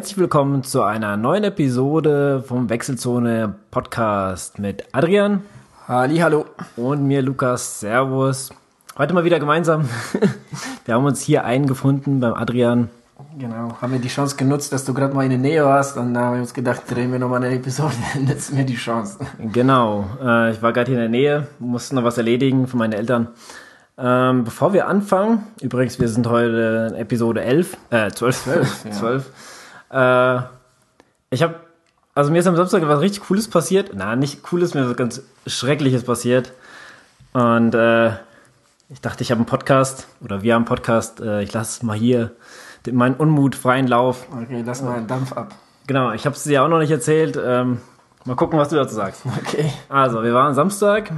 Herzlich willkommen zu einer neuen Episode vom Wechselzone Podcast mit Adrian. Halli, hallo. Und mir Lukas. Servus. Heute mal wieder gemeinsam. Wir haben uns hier eingefunden beim Adrian. Genau, haben wir die Chance genutzt, dass du gerade mal in der Nähe warst und da haben wir uns gedacht, drehen wir nochmal eine Episode, nutzen wir die Chance. Genau, äh, ich war gerade hier in der Nähe, musste noch was erledigen für meine Eltern. Ähm, bevor wir anfangen, übrigens, wir sind heute in Episode 11, äh, 12, 12, ja. 12. Äh, ich habe, also mir ist am Samstag was richtig Cooles passiert. Na, nicht Cooles, mir ist was ganz Schreckliches passiert. Und äh, ich dachte, ich habe einen Podcast, oder wir haben einen Podcast, äh, ich lasse mal hier meinen Unmut freien Lauf. Okay, lass mal einen Dampf ab. Genau, ich habe es dir auch noch nicht erzählt. Ähm, mal gucken, was du dazu sagst. Okay. Also, wir waren Samstag,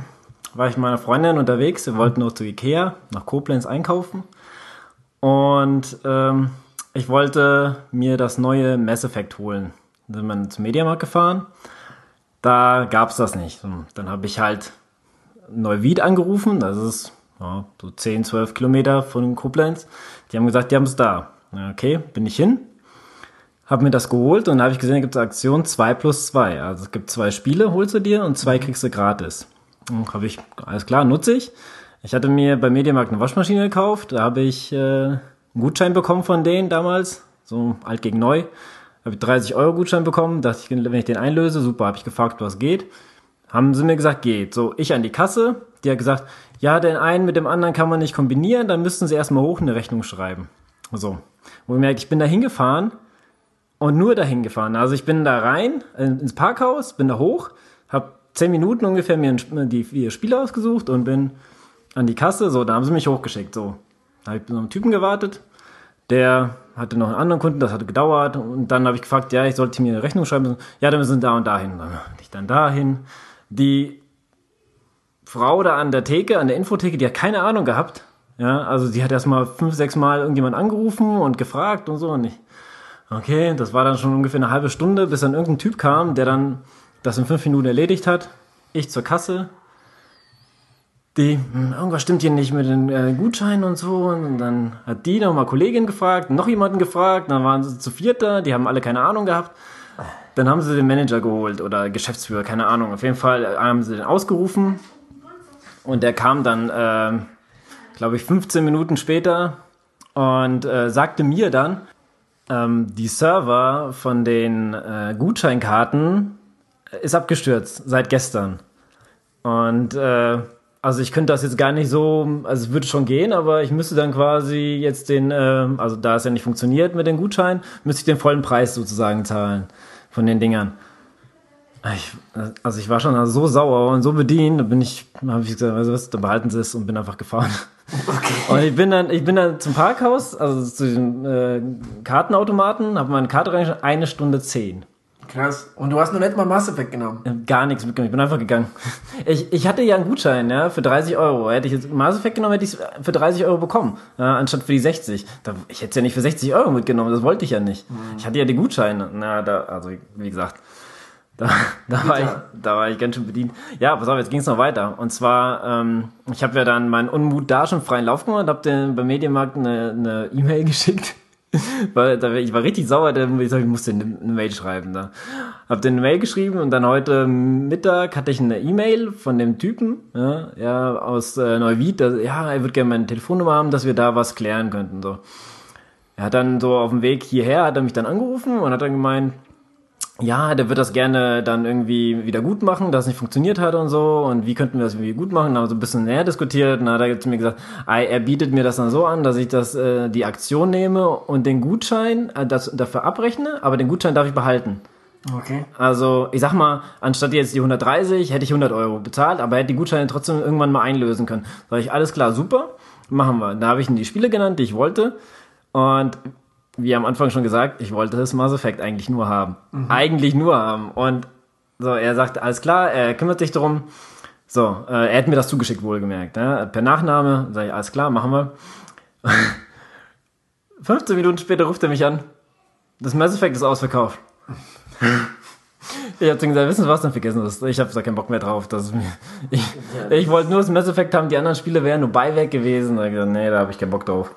war ich mit meiner Freundin unterwegs. Wir wollten noch zu Ikea, nach Koblenz einkaufen. Und ähm, ich wollte mir das neue Mass Effect holen. Dann sind wir zum Mediamarkt gefahren. Da gab es das nicht. Dann habe ich halt Neuwied angerufen. Das ist ja, so 10, 12 Kilometer von Koblenz. Die haben gesagt, die haben es da. Okay, bin ich hin, habe mir das geholt und habe ich gesehen, da gibt es Aktion 2 plus 2. Also es gibt zwei Spiele, holst du dir und zwei kriegst du gratis. Habe ich, alles klar, nutze ich. Ich hatte mir bei Mediamarkt eine Waschmaschine gekauft, da habe ich äh, einen Gutschein bekommen von denen damals, so alt gegen neu. Habe ich 30 Euro Gutschein bekommen, dachte ich, wenn ich den einlöse, super, habe ich gefragt, was geht. Haben sie mir gesagt, geht. So, ich an die Kasse, die hat gesagt, ja, den einen mit dem anderen kann man nicht kombinieren, dann müssten sie erstmal hoch eine Rechnung schreiben. So. Wo ich merke, ich bin da hingefahren und nur dahin gefahren. Also ich bin da rein ins Parkhaus, bin da hoch, habe zehn Minuten ungefähr mir die vier Spiele ausgesucht und bin an die Kasse. So, da haben sie mich hochgeschickt. So, habe ich bei einem Typen gewartet. Der hatte noch einen anderen Kunden, das hatte gedauert. Und dann habe ich gefragt, ja, ich sollte mir eine Rechnung schreiben. Ja, dann müssen wir da und dahin. Dann ich dann dahin. Die Frau da an der Theke, an der Infotheke, die hat keine Ahnung gehabt, ja, also sie hat erstmal fünf, sechs Mal irgendjemand angerufen und gefragt und so und ich, okay, das war dann schon ungefähr eine halbe Stunde, bis dann irgendein Typ kam, der dann das in fünf Minuten erledigt hat. Ich zur Kasse. Die, hm, irgendwas stimmt hier nicht mit den äh, Gutscheinen und so. Und dann hat die nochmal Kollegin gefragt, noch jemanden gefragt, dann waren sie zu viert da, die haben alle keine Ahnung gehabt. Dann haben sie den Manager geholt oder Geschäftsführer, keine Ahnung. Auf jeden Fall haben sie den ausgerufen und der kam dann äh, glaube ich, 15 Minuten später und äh, sagte mir dann, ähm, die Server von den äh, Gutscheinkarten ist abgestürzt seit gestern. Und äh, also ich könnte das jetzt gar nicht so, also es würde schon gehen, aber ich müsste dann quasi jetzt den, äh, also da es ja nicht funktioniert mit den Gutscheinen, müsste ich den vollen Preis sozusagen zahlen von den Dingern. Ich, also ich war schon so sauer und so bedient, da bin ich, habe ich gesagt, weißt du was, da behalten sie es und bin einfach gefahren. Okay. Und ich bin dann, ich bin dann zum Parkhaus, also zu dem äh, Kartenautomaten, habe meine Karte reingeschrieben, eine Stunde zehn. Krass. Und du hast nur nicht mal Masse weggenommen? Gar nichts mitgenommen. Ich bin einfach gegangen. Ich, ich hatte ja einen Gutschein, ja, für 30 Euro. Hätte ich jetzt Masse weggenommen, hätte ich es für 30 Euro bekommen, ja, anstatt für die 60. Da, ich hätte es ja nicht für 60 Euro mitgenommen, das wollte ich ja nicht. Mhm. Ich hatte ja die Gutscheine. Na, da, also, wie gesagt. Da, da, war ich, da war ich ganz schön bedient. Ja, pass auf, jetzt ging es noch weiter. Und zwar, ähm, ich habe ja dann meinen Unmut da schon freien Lauf gemacht, habe den beim Medienmarkt eine E-Mail e geschickt. Weil da, ich war richtig sauer, da, ich, ich musste eine, Mail schreiben. Da. Hab den eine Mail geschrieben und dann heute Mittag hatte ich eine E-Mail von dem Typen, ja, ja aus äh, Neuwied, dass, ja, er würde gerne meine Telefonnummer haben, dass wir da was klären könnten. So. Er hat dann so auf dem Weg hierher, hat er mich dann angerufen und hat dann gemeint, ja, der wird das gerne dann irgendwie wieder gut machen, dass es nicht funktioniert hat und so und wie könnten wir das irgendwie gut machen, dann haben wir so ein bisschen näher diskutiert und dann hat er zu mir gesagt, er bietet mir das dann so an, dass ich das äh, die Aktion nehme und den Gutschein äh, das, dafür abrechne, aber den Gutschein darf ich behalten. Okay. Also, ich sag mal, anstatt jetzt die 130 hätte ich 100 Euro bezahlt, aber hätte die Gutscheine trotzdem irgendwann mal einlösen können. Sag ich, alles klar, super, machen wir. Da habe ich ihm die Spiele genannt, die ich wollte und wie am Anfang schon gesagt, ich wollte das Mass Effect eigentlich nur haben. Mhm. Eigentlich nur haben. Und so, er sagt, alles klar, er kümmert sich darum. So, äh, er hat mir das zugeschickt, wohlgemerkt. Ne? Per Nachname, sage ich, alles klar, machen wir. 15 Minuten später ruft er mich an. Das Mass Effect ist ausverkauft. Ich hab zu ihm gesagt, wissen Sie was, dann vergessen es. Ich habe da keinen Bock mehr drauf. Das mir, ich ich wollte nur das Mass Effect haben, die anderen Spiele wären nur Beiwerk gewesen. Da hab ich gesagt, nee, da habe ich keinen Bock drauf.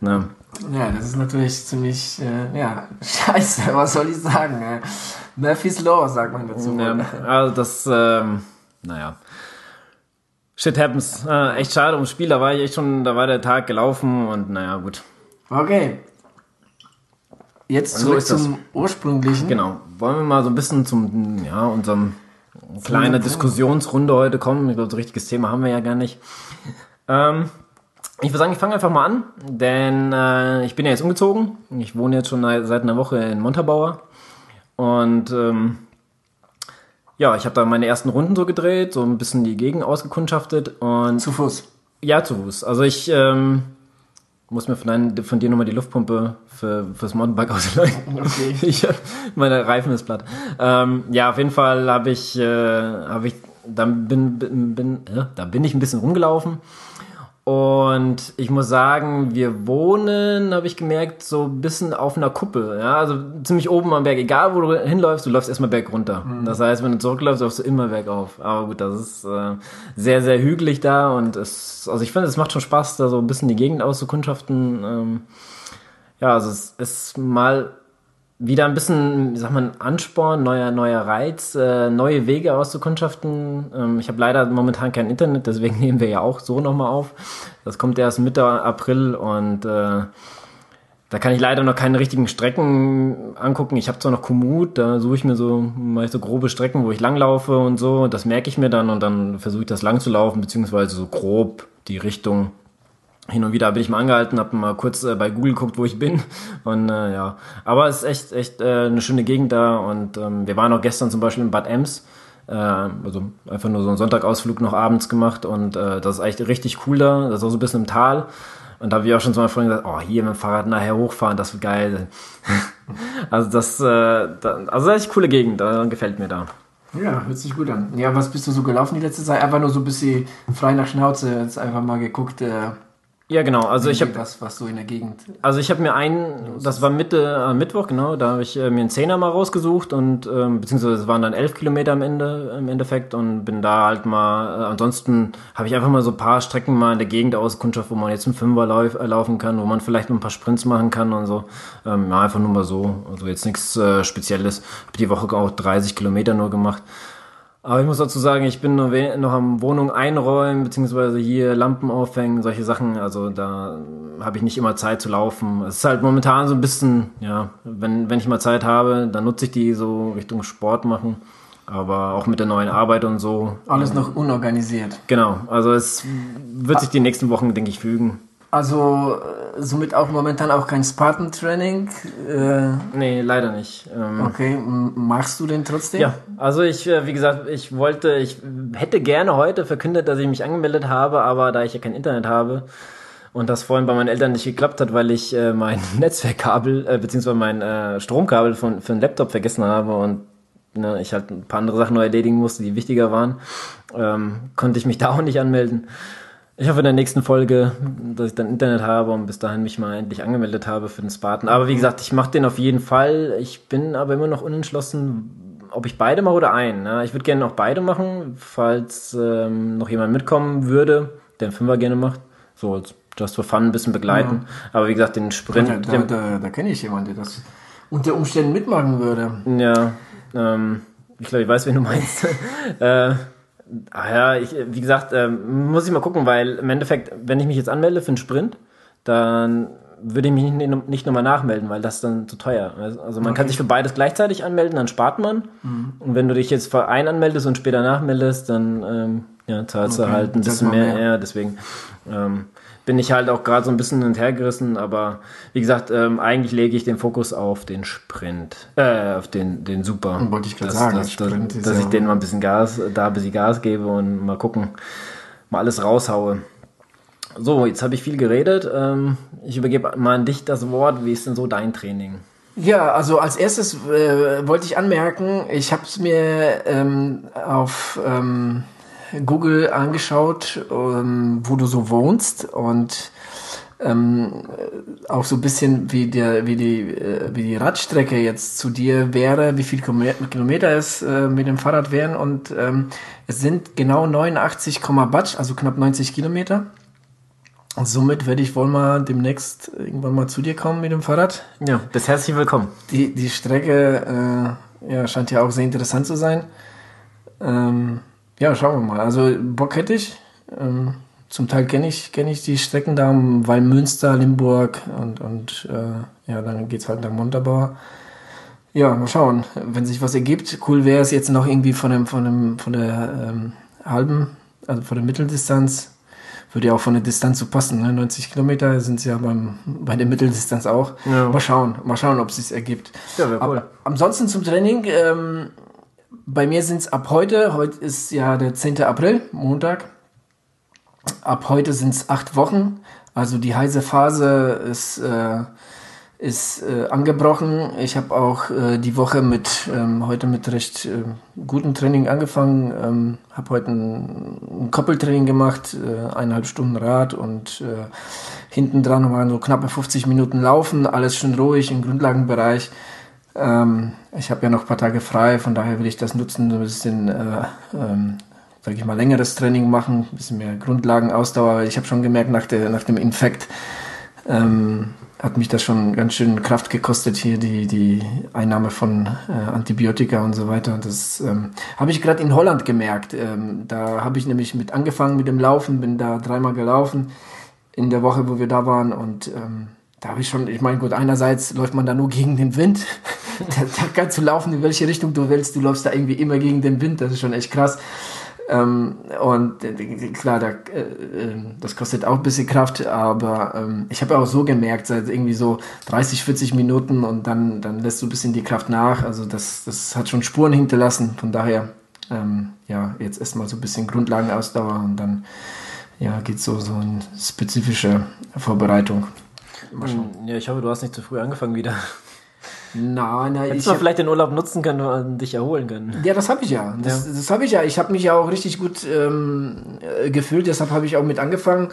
Ne. Ja, das ist natürlich ziemlich, äh, ja, scheiße, was soll ich sagen? Äh, Murphy's Law, sagt man dazu. Ja, also das, ähm, naja. Shit happens. Äh, echt schade ums Spiel, da war ich echt schon, da war der Tag gelaufen und naja, gut. Okay. Jetzt So zurück das. zum ursprünglichen. Genau. Wollen wir mal so ein bisschen zum, ja, unserem kleine Diskussionsrunde heute kommen. Ich glaube, so ein richtiges Thema haben wir ja gar nicht. Ähm, ich würde sagen, ich fange einfach mal an, denn äh, ich bin ja jetzt umgezogen. Ich wohne jetzt schon seit einer Woche in Montabaur. Und ähm, ja, ich habe da meine ersten Runden so gedreht, so ein bisschen die Gegend ausgekundschaftet und Zu Fuß. ja, zu Fuß. Also ich ähm, muss mir von, dein, von dir nochmal die Luftpumpe für, fürs Mountainbike ausleihen. Okay. Ich, hab- meine Reifen ist platt. Ähm, ja, auf jeden Fall habe ich, äh, habe ich, dann bin, bin, bin äh, da bin ich ein bisschen rumgelaufen. Und ich muss sagen, wir wohnen, habe ich gemerkt, so ein bisschen auf einer Kuppel. Ja, also ziemlich oben am Berg. Egal, wo du hinläufst, du läufst erstmal berg runter. Das heißt, wenn du zurückläufst, läufst du immer bergauf. Aber gut, das ist äh, sehr, sehr hügelig da. Und es, also ich finde, es macht schon Spaß, da so ein bisschen die Gegend auszukundschaften. Ähm, ja, also es ist mal wieder ein bisschen, wie sagt man, Ansporn, neuer, neuer Reiz, äh, neue Wege auszukundschaften. Ähm, ich habe leider momentan kein Internet, deswegen nehmen wir ja auch so nochmal auf. Das kommt erst Mitte April und äh, da kann ich leider noch keine richtigen Strecken angucken. Ich habe zwar noch Komoot, da suche ich mir so mal so grobe Strecken, wo ich langlaufe und so. Das merke ich mir dann und dann versuche ich das lang zu laufen, beziehungsweise so grob die Richtung hin und wieder bin ich mal angehalten, habe mal kurz äh, bei Google geguckt, wo ich bin. Und äh, ja, aber es ist echt, echt äh, eine schöne Gegend da. Und ähm, wir waren auch gestern zum Beispiel in Bad Ems. Äh, also einfach nur so einen Sonntagausflug noch abends gemacht. Und äh, das ist echt richtig cool da. Das ist auch so ein bisschen im Tal. Und da habe ich auch schon zu meiner Freundin gesagt, oh, hier mit dem Fahrrad nachher hochfahren, das wird geil. also das, äh, da, also das ist echt coole Gegend, da gefällt mir da. Ja, hört sich gut an. Ja, was bist du so gelaufen die letzte Zeit? Einfach nur so ein bisschen frei nach Schnauze. Jetzt einfach mal geguckt, Ja, genau. Also ich habe was, was so in der Gegend. Also ich habe mir einen, das war Mitte am Mittwoch, genau, da habe ich äh, mir einen Zehner mal rausgesucht und ähm, beziehungsweise es waren dann elf Kilometer am Ende im Endeffekt und bin da halt mal, äh, ansonsten habe ich einfach mal so ein paar Strecken mal in der Gegend auskundschaft, wo man jetzt einen Fünfer lauf, äh, laufen kann, wo man vielleicht ein paar Sprints machen kann und so. Ähm, ja, einfach nur mal so, also jetzt nichts äh, Spezielles. Habe die Woche auch 30 Kilometer nur gemacht. Aber ich muss dazu sagen, ich bin nur we- noch am Wohnung einräumen, beziehungsweise hier Lampen aufhängen, solche Sachen. Also da habe ich nicht immer Zeit zu laufen. Es ist halt momentan so ein bisschen, ja, wenn, wenn ich mal Zeit habe, dann nutze ich die so Richtung Sport machen. Aber auch mit der neuen Arbeit und so. Alles noch unorganisiert. Genau, also es wird sich die nächsten Wochen, denke ich, fügen. Also äh, somit auch momentan auch kein Spartan-Training. Äh, Nee, leider nicht. Ähm, okay, machst du denn trotzdem? Ja, also ich, äh, wie gesagt, ich wollte, ich hätte gerne heute verkündet, dass ich mich angemeldet habe, aber da ich ja kein Internet habe und das vorhin bei meinen Eltern nicht geklappt hat, weil ich äh, mein Netzwerkkabel, äh, beziehungsweise mein äh, Stromkabel von, für den Laptop vergessen habe und ne, ich halt ein paar andere Sachen noch erledigen musste, die wichtiger waren, ähm, konnte ich mich da auch nicht anmelden. Ich hoffe in der nächsten Folge, dass ich dann Internet habe und bis dahin mich mal endlich angemeldet habe für den Spartan. Aber wie gesagt, ich mache den auf jeden Fall. Ich bin aber immer noch unentschlossen, ob ich beide mache oder einen. Ne? Ich würde gerne noch beide machen, falls ähm, noch jemand mitkommen würde, der einen Fünfer gerne macht. So als just for fun ein bisschen begleiten. Aber wie gesagt, den Sprint, Da, da, da, da kenne ich jemanden, der das unter Umständen mitmachen würde. Ja, ähm, ich glaube, ich weiß, wen du meinst. äh, ah ja, ich, wie gesagt, ähm, muss ich mal gucken, weil im Endeffekt, wenn ich mich jetzt anmelde für einen Sprint, dann würde ich mich nicht, nicht nochmal nachmelden, weil das ist dann zu teuer. Also man kann sich für beides gleichzeitig anmelden, dann spart man. Und wenn du dich jetzt für einen anmeldest und später nachmeldest, dann ähm, ja, zahlst Okay, du halt ein bisschen mehr. mehr. Ja, deswegen ähm, bin ich halt auch gerade so ein bisschen hin und her gerissen, aber wie gesagt, ähm, eigentlich lege ich den Fokus auf den Sprint, äh, auf den, den Super. Wollte ich gerade Dass- sagen, dass, dass, dass ich ja- denen mal ein bisschen Gas, da ein bisschen Gas gebe und mal gucken, mal alles raushaue. So, jetzt habe ich viel geredet. Ähm, ich übergebe mal an dich das Wort. Wie ist denn so dein Training? Ja, also als erstes äh, wollte ich anmerken, ich habe es mir ähm, auf ähm, Google angeschaut, ähm, wo du so wohnst und ähm, äh, auch so ein bisschen wie der, wie die, äh, wie die Radstrecke jetzt zu dir wäre, wie viel Kilometer es äh, mit dem Fahrrad wären und ähm, es sind genau 89, Batsch, also knapp 90 Kilometer. Und somit werde ich wohl mal demnächst irgendwann mal zu dir kommen mit dem Fahrrad. Ja, bist herzlich willkommen. Die, die Strecke äh, ja, scheint ja auch sehr interessant zu sein. Ähm, ja, schauen wir mal. Also Bock hätte ich. Ähm, zum Teil kenne ich, kenn ich die Strecken da, weil Münster, Limburg und, und äh, ja, dann geht es halt nach Montabaur. Ja, mal schauen, wenn sich was ergibt. Cool wäre es jetzt noch irgendwie von, dem, von, dem, von der ähm, halben, also von der Mitteldistanz. Würde ja auch von der Distanz so passen. Ne? 90 Kilometer sind es ja beim, bei der Mitteldistanz auch. Ja. Mal schauen, mal schauen, ob es sich ergibt. Ja, wäre cool. Aber ansonsten zum Training. Ähm, bei mir sind es ab heute, heute ist ja der 10. April, Montag. Ab heute sind es acht Wochen. Also die heiße Phase ist, äh, ist äh, angebrochen. Ich habe auch äh, die Woche mit ähm, heute mit recht äh, gutem Training angefangen. Ähm, habe heute ein, ein Koppeltraining gemacht, äh, eineinhalb Stunden Rad und äh, hinten dran waren so knappe 50 Minuten Laufen. Alles schön ruhig im Grundlagenbereich. Ähm, ich habe ja noch ein paar Tage frei, von daher will ich das nutzen, ein bisschen äh, ähm, ich mal, längeres Training machen, ein bisschen mehr Grundlagenausdauer, weil ich habe schon gemerkt, nach, der, nach dem Infekt ähm, hat mich das schon ganz schön Kraft gekostet, hier die, die Einnahme von äh, Antibiotika und so weiter. Das ähm, habe ich gerade in Holland gemerkt. Ähm, da habe ich nämlich mit angefangen mit dem Laufen, bin da dreimal gelaufen in der Woche, wo wir da waren und ähm, da habe ich schon, ich meine, gut, einerseits läuft man da nur gegen den Wind. da, da kannst du laufen, in welche Richtung du willst. Du läufst da irgendwie immer gegen den Wind. Das ist schon echt krass. Ähm, und äh, klar, da, äh, äh, das kostet auch ein bisschen Kraft, aber ähm, ich habe auch so gemerkt, seit irgendwie so 30, 40 Minuten und dann, dann lässt du ein bisschen die Kraft nach. Also das, das hat schon Spuren hinterlassen. Von daher, ähm, ja, jetzt erstmal so ein bisschen Grundlagenausdauer und dann ja, geht so, so eine spezifische Vorbereitung. Ja, ich hoffe, du hast nicht zu früh angefangen wieder. Nein, nein. Hättest du vielleicht den Urlaub nutzen können und dich erholen können. Ja, das habe ich ja. Das, ja. das habe ich ja. Ich habe mich ja auch richtig gut ähm, äh, gefühlt, deshalb habe ich auch mit angefangen.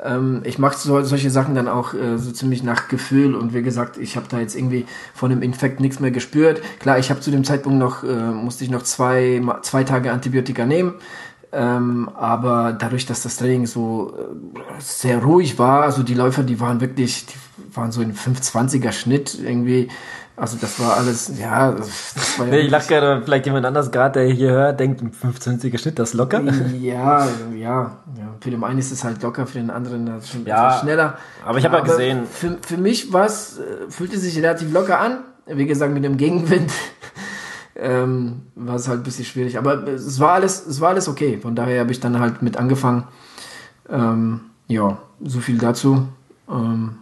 Ähm, ich mache so, solche Sachen dann auch äh, so ziemlich nach Gefühl und wie gesagt, ich habe da jetzt irgendwie von dem Infekt nichts mehr gespürt. Klar, ich habe zu dem Zeitpunkt noch, äh, musste ich noch zwei, zwei Tage Antibiotika nehmen. Ähm, aber dadurch, dass das Training so äh, sehr ruhig war, also die Läufer, die waren wirklich, die waren so in 520er Schnitt irgendwie also das war alles, ja, war ja Ich lache gerade, vielleicht jemand anders gerade, der hier hört, denkt, 25er Schnitt, das ist locker. Ja, ja, ja. Für den einen ist es halt locker, für den anderen das schon ja, schneller. Aber ich habe ja gesehen. Für, für mich war es, äh, fühlte sich relativ locker an. Wie gesagt, mit dem Gegenwind ähm, war es halt ein bisschen schwierig. Aber es war alles, es war alles okay. Von daher habe ich dann halt mit angefangen. Ähm, ja, so viel dazu. Ähm,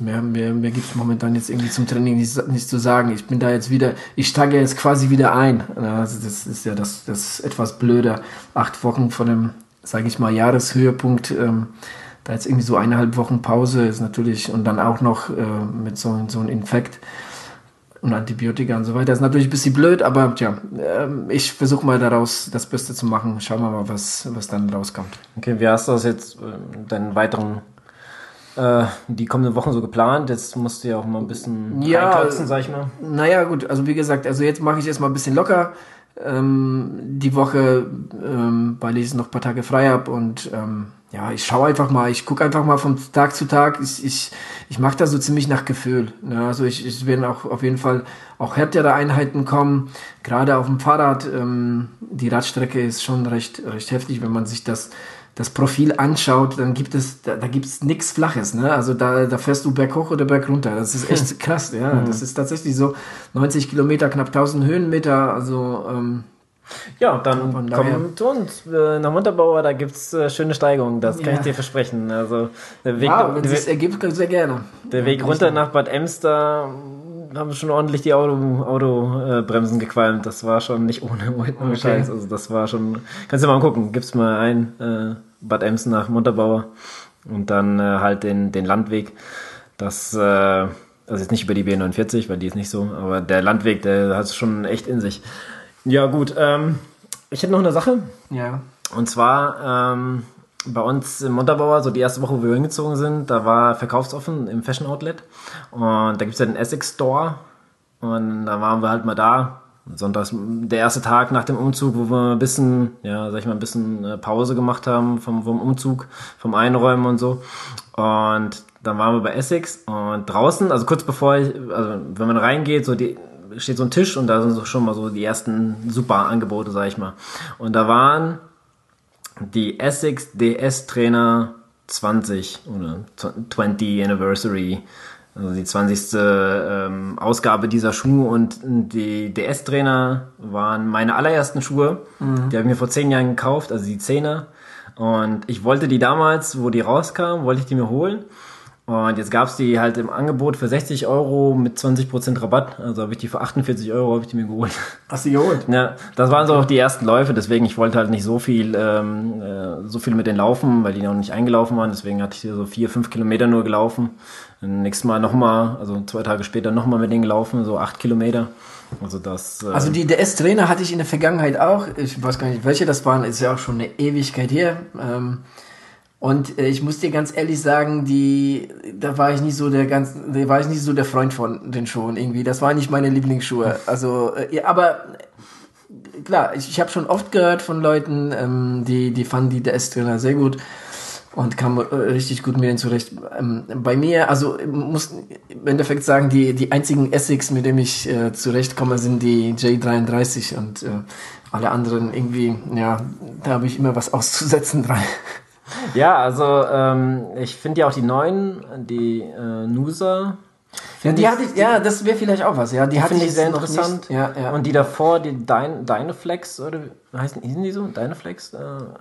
Mehr, mehr, mehr gibt es momentan jetzt irgendwie zum Training nicht, nicht zu sagen. Ich bin da jetzt wieder, ich steige jetzt quasi wieder ein. Also das ist ja das, das etwas blöder. Acht Wochen von dem, sage ich mal, Jahreshöhepunkt. Ähm, da jetzt irgendwie so eineinhalb Wochen Pause ist natürlich und dann auch noch äh, mit so, so einem Infekt und Antibiotika und so weiter. ist natürlich ein bisschen blöd, aber tja, äh, ich versuche mal daraus das Beste zu machen. Schauen wir mal, was, was dann rauskommt. Okay, wie hast du das jetzt, äh, deinen weiteren äh, die kommenden Wochen so geplant. Jetzt musst du ja auch mal ein bisschen ja, reinkürzen, sag ich mal. Naja, gut, also wie gesagt, also jetzt mache ich erstmal ein bisschen locker. Ähm, die Woche, ähm, weil ich noch ein paar Tage frei habe und ähm, ja, ich schaue einfach mal, ich gucke einfach mal von Tag zu Tag. Ich, ich, ich mache da so ziemlich nach Gefühl. Ne? Also ich, ich werde auch auf jeden Fall auch härtere Einheiten kommen. Gerade auf dem Fahrrad, ähm, die Radstrecke ist schon recht, recht heftig, wenn man sich das das Profil anschaut, dann gibt es, da, da gibt es nichts Flaches, ne? Also da, da fährst du berghoch oder bergunter. Das ist echt krass, ja. Mhm. Das ist tatsächlich so 90 Kilometer, knapp 1000 Höhenmeter, also, ähm, ja, dann komm zu uns äh, nach Montabaur, da gibt es äh, schöne Steigungen, das kann ja. ich dir versprechen. Also der Weg, ja, wenn es ergibt, sehr gerne. Der Weg runter nach Bad Emster haben schon ordentlich die Auto, Autobremsen äh, gequalmt. Das war schon nicht ohne, ohne okay. Scheiß. Also das war schon. Kannst du mal gucken. Gib's mal ein, äh, Bad Emsen nach Montabaur und dann äh, halt den, den Landweg. Das, äh, also jetzt nicht über die B49, weil die ist nicht so, aber der Landweg, der hat es schon echt in sich. Ja, gut. Ähm, ich hätte noch eine Sache. Ja. Und zwar, ähm, bei uns im Montabaur, so die erste Woche, wo wir hingezogen sind, da war verkaufsoffen im Fashion Outlet. Und da gibt es ja den Essex Store. Und da waren wir halt mal da. Sonntags, der erste Tag nach dem Umzug, wo wir ein bisschen, ja, sag ich mal, ein bisschen äh, Pause gemacht haben vom, vom Umzug, vom Einräumen und so. Und dann waren wir bei Essex und draußen, also kurz bevor ich, also wenn man reingeht, so die, steht so ein Tisch und da sind so schon mal so die ersten super Angebote, sag ich mal. Und da waren die Essex DS Trainer 20 oder 20 Anniversary, also die 20. Ähm, Ausgabe dieser Schuhe und die DS Trainer waren meine allerersten Schuhe. Mhm. Die habe ich mir vor zehn Jahren gekauft, also die Zehner. Und ich wollte die damals, wo die rauskamen, wollte ich die mir holen. Und jetzt gab es die halt im Angebot für 60 Euro mit 20% Rabatt. Also habe ich die für 48 Euro habe ich die mir geholt. Hast du geholt? Ja, das waren so auch die ersten Läufe. Deswegen, ich wollte halt nicht so viel, ähm, äh, so viel mit denen laufen, weil die noch nicht eingelaufen waren. Deswegen hatte ich hier so vier, fünf Kilometer nur gelaufen. Und nächstes Mal nochmal, also zwei Tage später nochmal mit denen gelaufen, so acht Kilometer. Also das. Äh also die DS-Trainer hatte ich in der Vergangenheit auch. Ich weiß gar nicht, welche das waren. Ist ja auch schon eine Ewigkeit her. Ähm und äh, ich muss dir ganz ehrlich sagen, die, da war ich nicht so der ganz, da war ich nicht so der Freund von den Schuhen irgendwie. Das waren nicht meine Lieblingsschuhe. Also, äh, ja, aber äh, klar, ich, ich habe schon oft gehört von Leuten, ähm, die, die fanden die DS-Trainer sehr gut und kam äh, richtig gut mit denen zurecht. Ähm, bei mir, also muss im Endeffekt sagen, die, die einzigen Essex, mit denen ich äh, zurechtkomme, sind die J33 und äh, alle anderen irgendwie, ja, da habe ich immer was auszusetzen dran. Ja, also ähm, ich finde ja auch die neuen, die äh, Nusa. Ja, die hatte ich, ja, das wäre vielleicht auch was, ja. Die, die finde ich sehr interessant. Ja, ja. Und die davor, die Dein, Dynaflex, oder wie heißen die so? Dynaflex? Äh,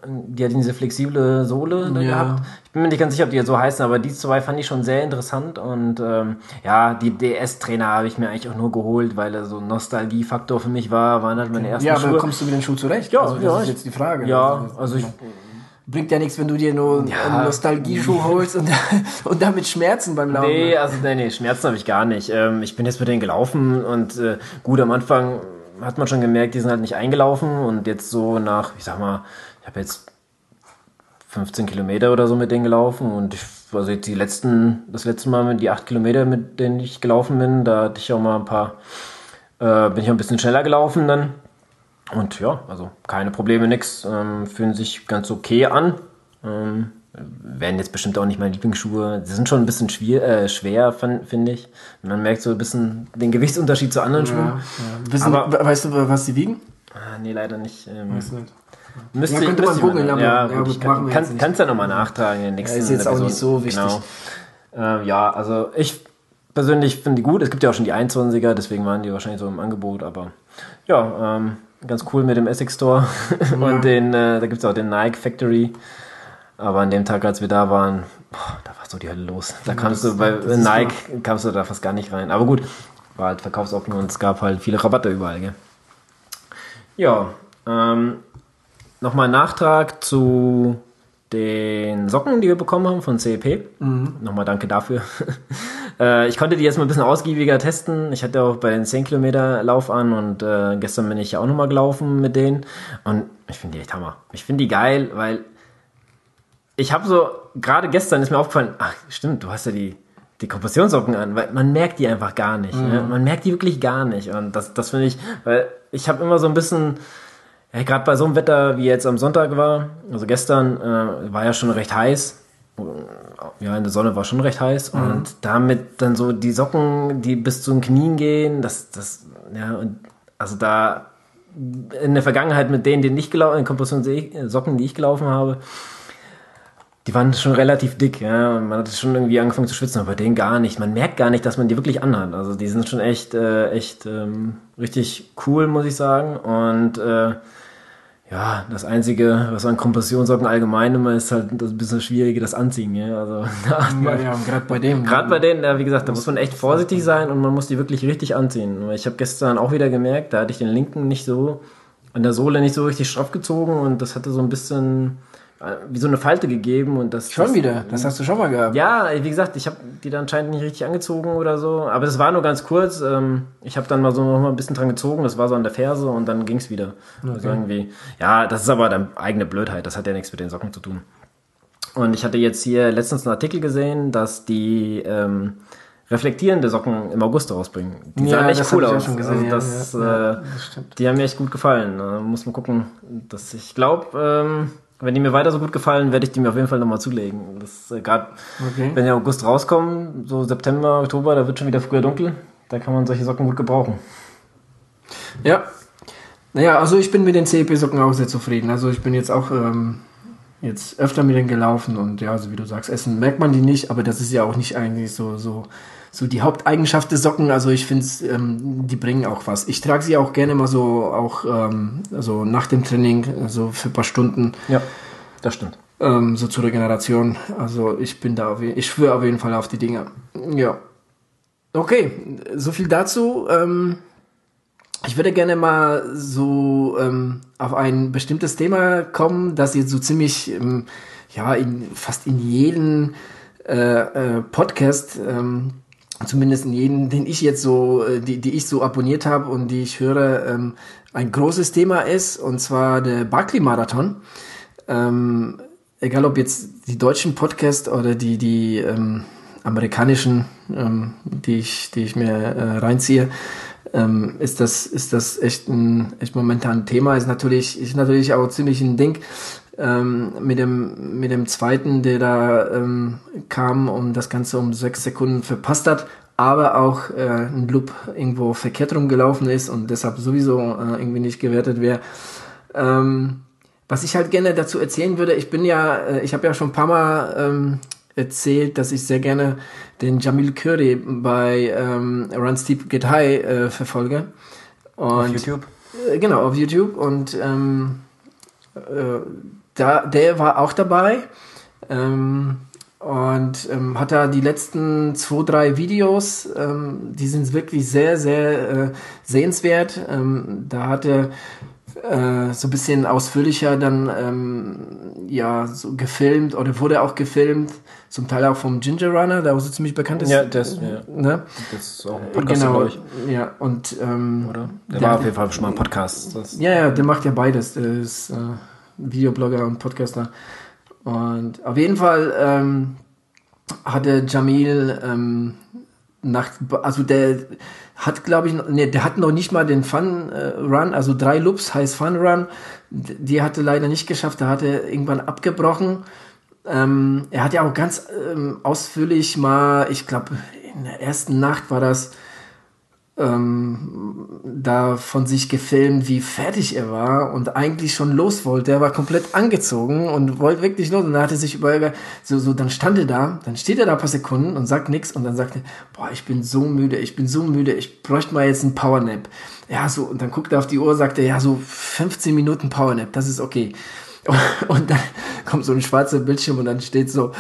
die hat diese flexible Sohle ja. gehabt. Ich bin mir nicht ganz sicher, ob die jetzt so heißen, aber die zwei fand ich schon sehr interessant. Und ähm, ja, die DS-Trainer habe ich mir eigentlich auch nur geholt, weil er so ein Nostalgiefaktor für mich war, waren halt meine ersten Ja, aber Schuhe. kommst du mit den Schuh zurecht? Ja, also, das ja, ist jetzt die Frage. Ja, also ich bringt ja nichts, wenn du dir nur ja. einen Nostalgie-Schuh holst und, und damit Schmerzen beim Laufen. Nee, also nee, nee Schmerzen habe ich gar nicht. Ähm, ich bin jetzt mit denen gelaufen und äh, gut, am Anfang hat man schon gemerkt, die sind halt nicht eingelaufen und jetzt so nach, ich sag mal, ich habe jetzt 15 Kilometer oder so mit denen gelaufen und ich, also jetzt die letzten, das letzte Mal mit die 8 Kilometer, mit denen ich gelaufen bin, da hatte ich auch mal ein paar, äh, bin ich auch ein bisschen schneller gelaufen dann und ja, also keine Probleme, nix. Ähm, fühlen sich ganz okay an. Ähm, werden jetzt bestimmt auch nicht meine Lieblingsschuhe. Sie sind schon ein bisschen schwer, äh, schwer finde ich. Man merkt so ein bisschen den Gewichtsunterschied zu anderen ja, Schuhen. Ja. Wissen, Aber, weißt du, was sie wiegen? Ah, nee, leider nicht. Ähm, weißt du nicht. Müsste ja, könnte man googeln, aber ja, ja, gut, kann, kann, kannst ja nochmal nachtragen in nächsten ja, Ist jetzt Episode. auch nicht so wichtig. Genau. Äh, ja, also ich persönlich finde die gut. Es gibt ja auch schon die 21er, deswegen waren die wahrscheinlich so im Angebot, aber ja, ähm, ganz cool mit dem Essex Store. Ja. Und den, äh, da gibt es auch den Nike Factory. Aber an dem Tag, als wir da waren, boah, da war so die Hölle los. Da kamst das, du bei Nike kamst du da fast gar nicht rein. Aber gut, war halt verkaufsoffen und es gab halt viele Rabatte überall. Gell? Ja, ähm, nochmal ein Nachtrag zu den Socken, die wir bekommen haben von CEP. Mhm. Nochmal danke dafür. äh, ich konnte die jetzt mal ein bisschen ausgiebiger testen. Ich hatte auch bei den 10 Kilometer Lauf an und äh, gestern bin ich ja auch nochmal gelaufen mit denen. Und ich finde die echt Hammer. Ich finde die geil, weil ich habe so, gerade gestern ist mir aufgefallen, ach stimmt, du hast ja die, die Kompressionssocken an, weil man merkt die einfach gar nicht. Mhm. Ne? Man merkt die wirklich gar nicht. Und das, das finde ich, weil ich habe immer so ein bisschen ja, gerade bei so einem Wetter wie jetzt am Sonntag war, also gestern, äh, war ja schon recht heiß. Ja, in der Sonne war schon recht heiß. Mhm. Und damit dann so die Socken, die bis zu den Knien gehen, das, das, ja, und also da in der Vergangenheit mit denen, die nicht gelaufen, Kompressionssocken, die ich gelaufen habe, die waren schon relativ dick, ja, und man hat schon irgendwie angefangen zu schwitzen, aber bei denen gar nicht. Man merkt gar nicht, dass man die wirklich anhat. Also die sind schon echt, äh, echt ähm, richtig cool, muss ich sagen. Und äh, ja, das Einzige, was an Kompressionssocken allgemein immer ist, halt das bisschen schwierige, das Anziehen. Ja, also, ja, ja gerade bei dem. Gerade bei denen, ja, wie gesagt, da muss man echt vorsichtig sein und man muss die wirklich richtig anziehen. Ich habe gestern auch wieder gemerkt, da hatte ich den linken nicht so, an der Sohle nicht so richtig straff gezogen und das hatte so ein bisschen wie so eine Falte gegeben und das schon das, wieder das hast du schon mal gehabt ja wie gesagt ich habe die dann anscheinend nicht richtig angezogen oder so aber das war nur ganz kurz ähm, ich habe dann mal so noch mal ein bisschen dran gezogen das war so an der Ferse und dann ging es wieder okay. also irgendwie ja das ist aber dann eigene Blödheit das hat ja nichts mit den Socken zu tun Und ich hatte jetzt hier letztens einen Artikel gesehen, dass die ähm, reflektierende Socken im August rausbringen. Die Ja, sahen echt cool aus. schon gesehen, also das, ja, ja, äh, das die haben mir echt gut gefallen. Äh, muss man gucken. Dass ich glaube, ähm, wenn die mir weiter so gut gefallen, werde ich die mir auf jeden Fall nochmal zulegen. Das äh, gerade, Okay. wenn die im August rauskommen, so September, Oktober, da wird schon wieder früher dunkel. Da kann man solche Socken gut gebrauchen. Ja. Naja, also ich bin mit den CEP-Socken auch sehr zufrieden. Also ich bin jetzt auch ähm, jetzt öfter mit denen gelaufen und ja, also wie du sagst, essen merkt man die nicht, aber das ist ja auch nicht eigentlich so, so, so die Haupteigenschaft des Socken. Also ich finde, ähm, die bringen auch was. Ich trage sie auch gerne mal so auch ähm, also nach dem Training, so für ein paar Stunden. Ja, das stimmt. ähm, so zur Regeneration. Also ich bin da, auf, ich schwöre auf jeden Fall auf die Dinge. Ja. Okay, so viel dazu. Ähm, ich würde gerne mal so ähm, auf ein bestimmtes Thema kommen, das jetzt so ziemlich, ähm, ja, in, fast in jedem äh, äh, Podcast, ähm, zumindest in jedem, den ich jetzt so, äh, die, die ich so abonniert habe und die ich höre, ähm, ein großes Thema ist, und zwar der Barclay-Marathon. Ähm, egal ob jetzt die deutschen Podcasts oder die, die ähm, amerikanischen, ähm, die, ich, die ich mir äh, reinziehe, ähm, ist das, ist das echt ein echt momentan Thema. Ist natürlich, ist natürlich auch ziemlich ein Ding. Ähm, mit dem, mit dem zweiten, der da ähm, kam und das Ganze um sechs Sekunden verpasst hat, aber auch äh, ein Loop irgendwo verkehrt rumgelaufen ist und deshalb sowieso äh, irgendwie nicht gewertet wäre. Ähm, was ich halt gerne dazu erzählen würde, ich bin ja, äh, ich habe ja schon ein paar Mal ähm, erzählt, dass ich sehr gerne den Jamil Curry bei ähm, Run Steep Get High äh, verfolge. Und, YouTube. Äh, genau, auf YouTube. Und ähm, äh, da, der war auch dabei. Ähm, und ähm, hat da die letzten zwei, drei Videos, ähm, die sind wirklich sehr, sehr äh, sehenswert. Ähm, da hat er äh, so ein bisschen ausführlicher dann ähm, ja so gefilmt oder wurde auch gefilmt, zum Teil auch vom Ginger Runner, der auch so ziemlich bekannt ist. Ja, das, ja. Ne? das ist auch ein Podcast, Genau, glaube ich. ja, und ähm, Oder? Der, Der- war auf jeden Fall schon mal ein Podcast. Das, ja, ja, der macht ja beides. Der ist äh, Videoblogger und Podcaster. Und auf jeden Fall ähm, hatte Jamil ähm, nach, also der hat, glaube ich, nee, der hat noch nicht mal den Fun äh, Run, also drei Loops heißt Fun Run. Die hat er leider nicht geschafft, da hat er irgendwann abgebrochen. Ähm, er hat ja auch ganz ähm, ausführlich mal, ich glaube, in der ersten Nacht war das, ähm, da von sich gefilmt, wie fertig er war und eigentlich schon los wollte. Er war komplett angezogen und wollte wirklich los. Und dann hat er sich überlegt, so, so, dann stand er da, dann steht er da ein paar Sekunden und sagt nichts und dann sagt er, boah, ich bin so müde, ich bin so müde, ich bräuchte mal jetzt einen Powernap. Ja, so, und dann guckt er auf die Uhr, sagt er, ja, so 15 Minuten Powernap, das ist okay. Und dann kommt so ein schwarzer Bildschirm und dann steht so,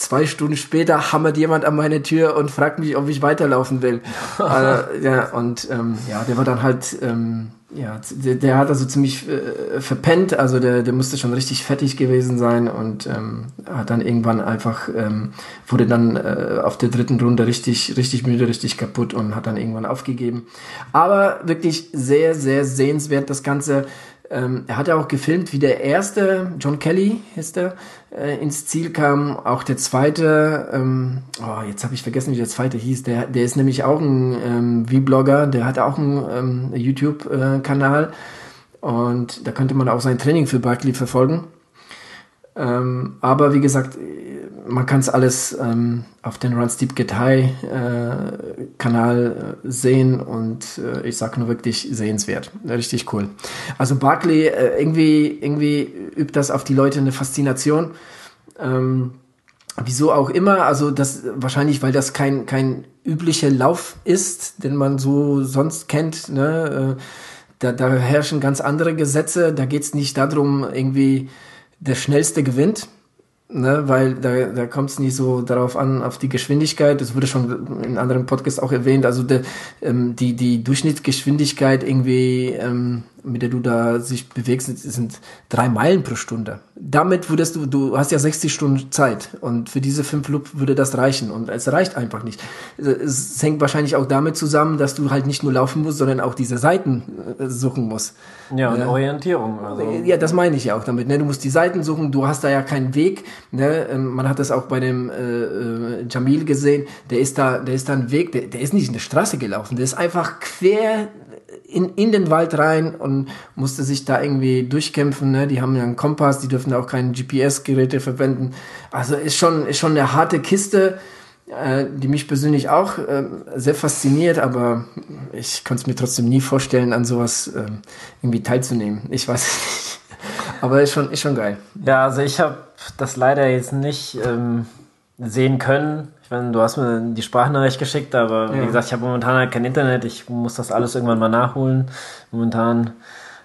zwei Stunden später hammert jemand an meine Tür und fragt mich, ob ich weiterlaufen will. äh, ja, und ähm, ja, der war dann halt, ähm, ja, der, der hat also ziemlich äh, verpennt, also der, der musste schon richtig fettig gewesen sein und ähm, hat dann irgendwann einfach, ähm, wurde dann äh, auf der dritten Runde richtig, richtig müde, richtig kaputt und hat dann irgendwann aufgegeben. Aber wirklich sehr, sehr sehenswert das Ganze. Ähm, er hat ja auch gefilmt, wie der erste, John Kelly ist der, äh, ins Ziel kam. Auch der zweite, ähm, oh, jetzt habe ich vergessen, wie der zweite hieß. Der, der ist nämlich auch ein ähm, V-Blogger, der hat auch einen ähm, YouTube-Kanal. Und da könnte man auch sein Training für Barkley verfolgen. Ähm, aber wie gesagt, man kann es alles ähm, auf den Run Steep Get High äh, Kanal äh, sehen und äh, ich sage nur wirklich sehenswert. Richtig cool. Also Barkley, äh, irgendwie, irgendwie übt das auf die Leute eine Faszination. Ähm, wieso auch immer, also das wahrscheinlich, weil das kein, kein üblicher Lauf ist, den man so sonst kennt. Ne? Äh, da, da herrschen ganz andere Gesetze. Da geht es nicht darum, irgendwie der Schnellste gewinnt, ne, weil da, da kommt es nicht so darauf an, auf die Geschwindigkeit. Das wurde schon in anderen Podcasts auch erwähnt. Also de, ähm, die, die Durchschnittsgeschwindigkeit irgendwie, ähm, mit der du da sich bewegst, sind drei Meilen pro Stunde. Damit würdest du, du hast ja 60 Stunden Zeit und für diese fünf Loop würde das reichen und es reicht einfach nicht. Es hängt wahrscheinlich auch damit zusammen, dass du halt nicht nur laufen musst, sondern auch diese Seiten äh, suchen musst. Ja, und Ja. Orientierung. Also. Ja, das meine ich ja auch damit. Ne? Du musst die Seiten suchen, du hast da ja keinen Weg Ne? Ähm, man hat das auch bei dem äh, äh, Jamil gesehen. Der ist da, der ist da ein Weg, der, der ist nicht in der Straße gelaufen. Der ist einfach quer in, in den Wald rein und musste sich da irgendwie durchkämpfen. Ne? Die haben ja einen Kompass, die dürfen auch keine GPS-Geräte verwenden. Also ist schon, ist schon eine harte Kiste, äh, die mich persönlich auch äh, sehr fasziniert, aber ich konnte es mir trotzdem nie vorstellen, an sowas äh, irgendwie teilzunehmen. Ich weiß nicht. Aber ist schon, ist schon geil. Ja, also ich habe das leider jetzt nicht ähm, sehen können. Ich meine, du hast mir die Sprachnachricht geschickt, aber ja. wie gesagt, ich habe momentan halt kein Internet. Ich muss das alles irgendwann mal nachholen. Momentan,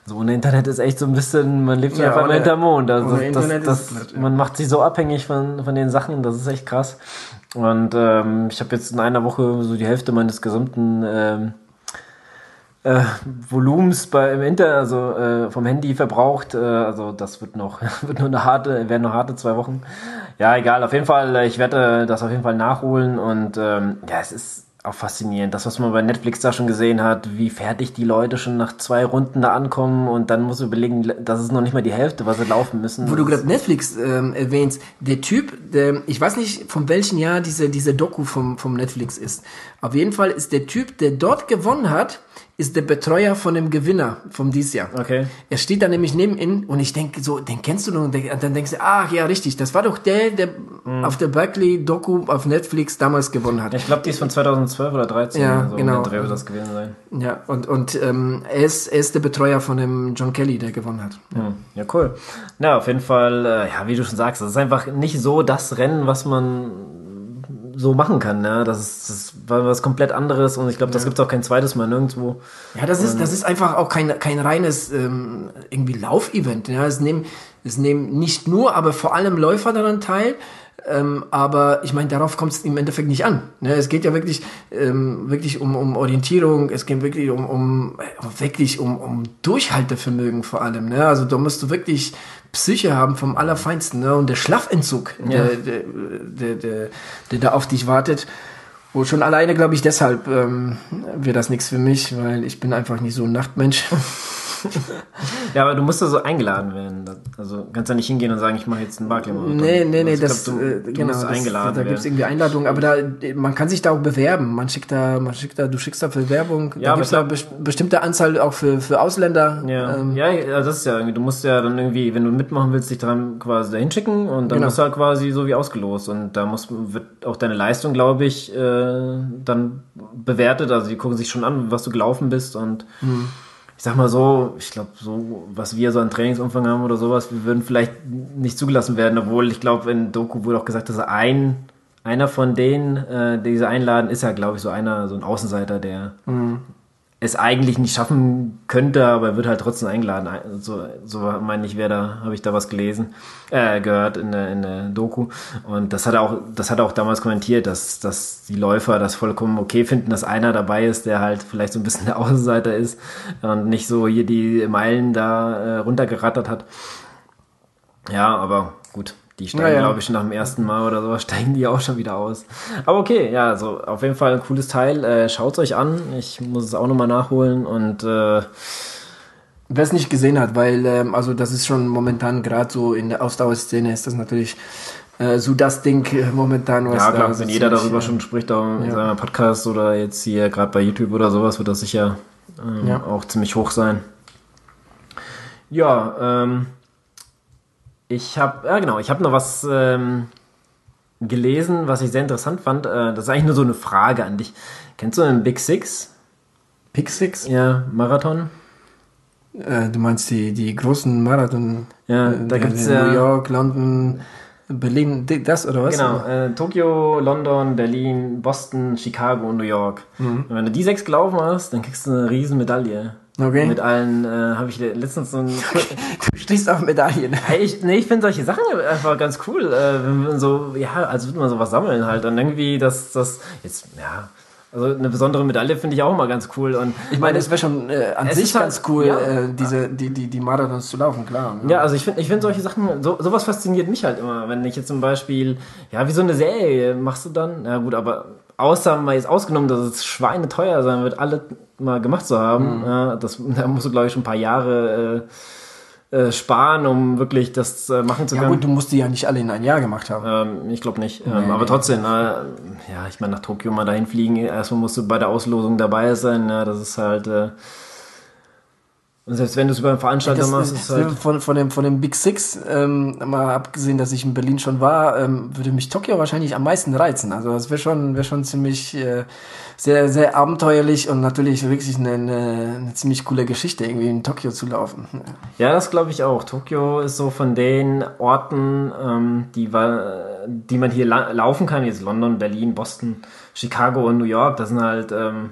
so ohne Internet ist echt so ein bisschen, man lebt ja, auf einmal hinterm Mond. Also das, das, das, ja. Man macht sich so abhängig von, von den Sachen, das ist echt krass. Und ähm, ich habe jetzt in einer Woche so die Hälfte meines gesamten ähm, äh, Volumens bei, im Inter, also äh, vom Handy verbraucht. Äh, also das wird noch, wird nur eine harte, werden noch harte zwei Wochen. Ja, egal, auf jeden Fall, äh, ich werde das auf jeden Fall nachholen und ähm, ja, es ist auch faszinierend. Das, was man bei Netflix da schon gesehen hat, wie fertig die Leute schon nach zwei Runden da ankommen und dann muss du überlegen, das ist noch nicht mal die Hälfte, was sie laufen müssen. Wo du gerade Netflix ähm, erwähnst, der Typ, der, ich weiß nicht, von welchem Jahr diese, diese Doku vom, vom Netflix ist. Auf jeden Fall ist der Typ, der dort gewonnen hat, ist der Betreuer von dem Gewinner vom dies Jahr. Okay. Er steht da nämlich neben ihm und ich denke so, den kennst du doch. Und dann denkst du, ach ja, richtig, das war doch der, der mhm. auf der Berkeley-Doku auf Netflix damals gewonnen hat. Ich glaube, die ist von 2012 oder 2013. Ja, also genau. Dreh wird das gewesen sein. Ja, und, und ähm, er, ist, er ist der Betreuer von dem John Kelly, der gewonnen hat. Ja, ja cool. Na, auf jeden Fall, äh, ja, wie du schon sagst, das ist einfach nicht so das Rennen, was man so machen kann. Ne? Das, ist, das war was komplett anderes und ich glaube, das ja. gibt es auch kein zweites Mal nirgendwo. Ja, das ist, das ist einfach auch kein, kein reines ähm, irgendwie Laufevent. Ja? Es, nehmen, es nehmen nicht nur, aber vor allem Läufer daran teil. Ähm, aber ich meine, darauf kommt es im Endeffekt nicht an. Ne? Es geht ja wirklich, ähm, wirklich um, um Orientierung, es geht wirklich um, um wirklich um, um Durchhaltevermögen vor allem. Ne? Also da musst du wirklich Psyche haben vom Allerfeinsten. Ne? Und der Schlafentzug, ja. der, der, der, der, der da auf dich wartet. Wo schon alleine, glaube ich, deshalb ähm, wäre das nichts für mich, weil ich bin einfach nicht so ein Nachtmensch. ja, aber du musst da so eingeladen werden. Also kannst ja nicht hingehen und sagen, ich mache jetzt einen Barclay Nee, nee, nee, also, das, glaub, du, äh, du genau, musst das, eingeladen da gibt es irgendwie Einladungen, aber da, man kann sich da auch bewerben. Man schickt da, man schickt da, du schickst da Bewerbung. Ja, da gibt es eine be bestimmte Anzahl auch für, für Ausländer. Ja. Ähm, ja, ja, das ist ja irgendwie, du musst ja dann irgendwie, wenn du mitmachen willst, dich dran quasi dahin schicken und dann genau. musst du halt quasi so wie ausgelost. Und da muss, wird auch deine Leistung, glaube ich, äh, dann bewertet. Also die gucken sich schon an, was du gelaufen bist und mhm ich sag mal so, ich glaube, so, was wir so an Trainingsumfang haben oder sowas, wir würden vielleicht nicht zugelassen werden, obwohl ich glaube, in Doku wurde auch gesagt, dass ein, einer von denen, äh, diese einladen, ist ja, glaube ich, so einer, so ein Außenseiter, der mhm es eigentlich nicht schaffen könnte, aber er wird halt trotzdem eingeladen. So, so meine ich, wer da, habe ich da was gelesen, äh, gehört in der, in der Doku. Und das hat er auch, das hat er auch damals kommentiert, dass, dass die Läufer das vollkommen okay finden, dass einer dabei ist, der halt vielleicht so ein bisschen der Außenseiter ist und nicht so hier die Meilen da äh, runtergerattert hat. Ja, aber gut. Die steigen, naja. glaube ich, nach dem ersten Mal oder so, steigen die auch schon wieder aus. Aber okay, ja, also auf jeden Fall ein cooles Teil. Äh, Schaut euch an. Ich muss es auch nochmal nachholen und äh, Wer es nicht gesehen hat, weil, ähm, also das ist schon momentan gerade so in der Ausdauerszene ist das natürlich äh, so das Ding äh, momentan. Was ja, klar, wenn jeder darüber schon spricht, auch in ja. seinem Podcast oder jetzt hier gerade bei YouTube oder sowas, wird das sicher ähm, ja. auch ziemlich hoch sein. Ja, ähm, ich habe, ja genau, ich habe noch was ähm, gelesen, was ich sehr interessant fand. Äh, das ist eigentlich nur so eine Frage an dich. Kennst du den Big Six? Big Six? Ja, Marathon. Äh, du meinst die, die großen Marathon? Ja, äh, da gibt es ja. New York, London, Berlin, das oder was? Genau, äh, Tokio, London, Berlin, Boston, Chicago und New York. Mhm. Und wenn du die sechs gelaufen hast, dann kriegst du eine riesen Medaille. Okay. Mit allen äh, habe ich letztens so ein. du stehst auf Medaillen. Hey, ich, nee, ich finde solche Sachen einfach ganz cool. Äh, wenn man so, ja, als würde man sowas sammeln halt. Und irgendwie, dass das jetzt, ja. Also eine besondere Medaille finde ich auch immer ganz cool. Und ich meine, es wäre schon äh, an sich halt, ganz cool, ja, äh, diese, die, die, die Marathons zu laufen, klar. Ja, ja also ich finde ich find solche Sachen, so, sowas fasziniert mich halt immer. Wenn ich jetzt zum Beispiel, ja, wie so eine Serie machst du dann, ja gut, aber außer mal jetzt ausgenommen, dass es schweineteuer sein wird, alle mal gemacht zu haben. Mhm. Ja, das, da musst du, glaube ich, schon ein paar Jahre äh, äh, sparen, um wirklich das äh, machen zu Ja können. gut, du musst die ja nicht alle in ein Jahr gemacht haben. Ähm, ich glaube nicht. Nee, ähm, aber trotzdem, äh, ja, ich meine, nach Tokio mal dahin fliegen, erstmal musst du bei der Auslosung dabei sein. Ja, das ist halt. Und selbst wenn du es über einen Veranstalter Das, machst, ist halt. von, von, dem, von dem Big Six, ähm, mal abgesehen, dass ich in Berlin schon war, ähm, würde mich Tokio wahrscheinlich am meisten reizen. Also das wäre schon, wär schon ziemlich äh, sehr, sehr abenteuerlich und natürlich wirklich eine, eine, eine ziemlich coole Geschichte, irgendwie in Tokio zu laufen. Ja, das glaube ich auch. Tokio ist so von den Orten, ähm, die, die man hier la laufen kann, jetzt London, Berlin, Boston, Chicago und New York. Das sind halt. Ähm,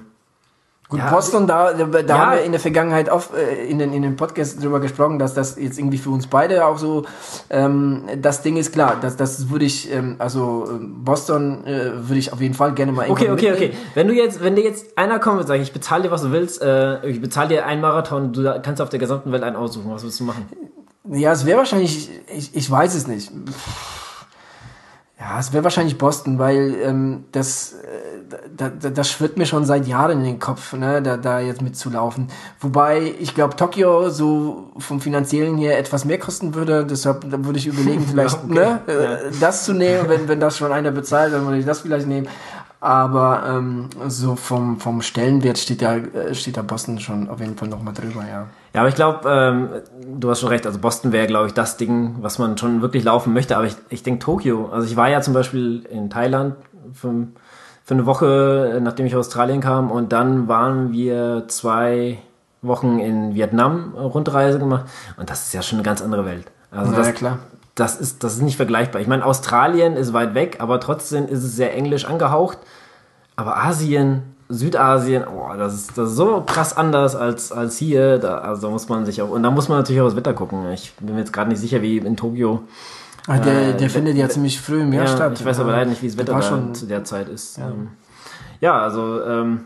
Gut, Ja, Boston, da, da, Ja. haben wir in der Vergangenheit oft äh, in den, in den Podcast drüber gesprochen, dass das jetzt irgendwie für uns beide auch so, ähm, das Ding ist klar, das, das würde ich, ähm, also ähm, Boston äh, würde ich auf jeden Fall gerne mal Okay, okay, mitnehmen. okay. Wenn du jetzt, wenn dir jetzt einer kommt und sagt, ich bezahle dir, was du willst, äh, ich bezahle dir einen Marathon, du kannst auf der gesamten Welt einen aussuchen, was willst du machen? Ja, es wäre wahrscheinlich, ich, ich weiß es nicht. Ja, es wäre wahrscheinlich Boston, weil ähm, das, äh, da, da, das schwirrt mir schon seit Jahren in den Kopf, ne, da, da jetzt mitzulaufen. Wobei ich glaube, Tokio so vom finanziellen her etwas mehr kosten würde, deshalb würde ich überlegen, vielleicht okay. ne, äh, das zu nehmen, wenn, wenn das schon einer bezahlt, dann würde ich das vielleicht nehmen. Aber ähm, so vom, vom Stellenwert steht da, äh, steht da Boston schon auf jeden Fall nochmal drüber, ja. Ja, aber ich glaube, ähm, du hast schon recht. Also Boston wäre, glaube ich, das Ding, was man schon wirklich laufen möchte. Aber ich, ich denke Tokio. Also ich war ja zum Beispiel in Thailand für, für eine Woche, äh, nachdem ich aus Australien kam. Und dann waren wir zwei Wochen in Vietnam äh, Rundreise gemacht. Und das ist ja schon eine ganz andere Welt. Also Ja, das, ja, klar. Das ist, das ist nicht vergleichbar. Ich meine, Australien ist weit weg, aber trotzdem ist es sehr englisch angehaucht. Aber Asien, Südasien, oh, das ist, das ist so krass anders als, als hier. Da, also muss man sich auch, und da muss man natürlich auch das Wetter gucken. Ich bin mir jetzt gerade nicht sicher, wie in Tokio. Ah, der, Äh, der findet ja ziemlich früh im Jahr Ja, statt. ich weiß aber leider nicht, wie das Wetter da schon- zu der Zeit ist. Ja, ähm, ja also ähm,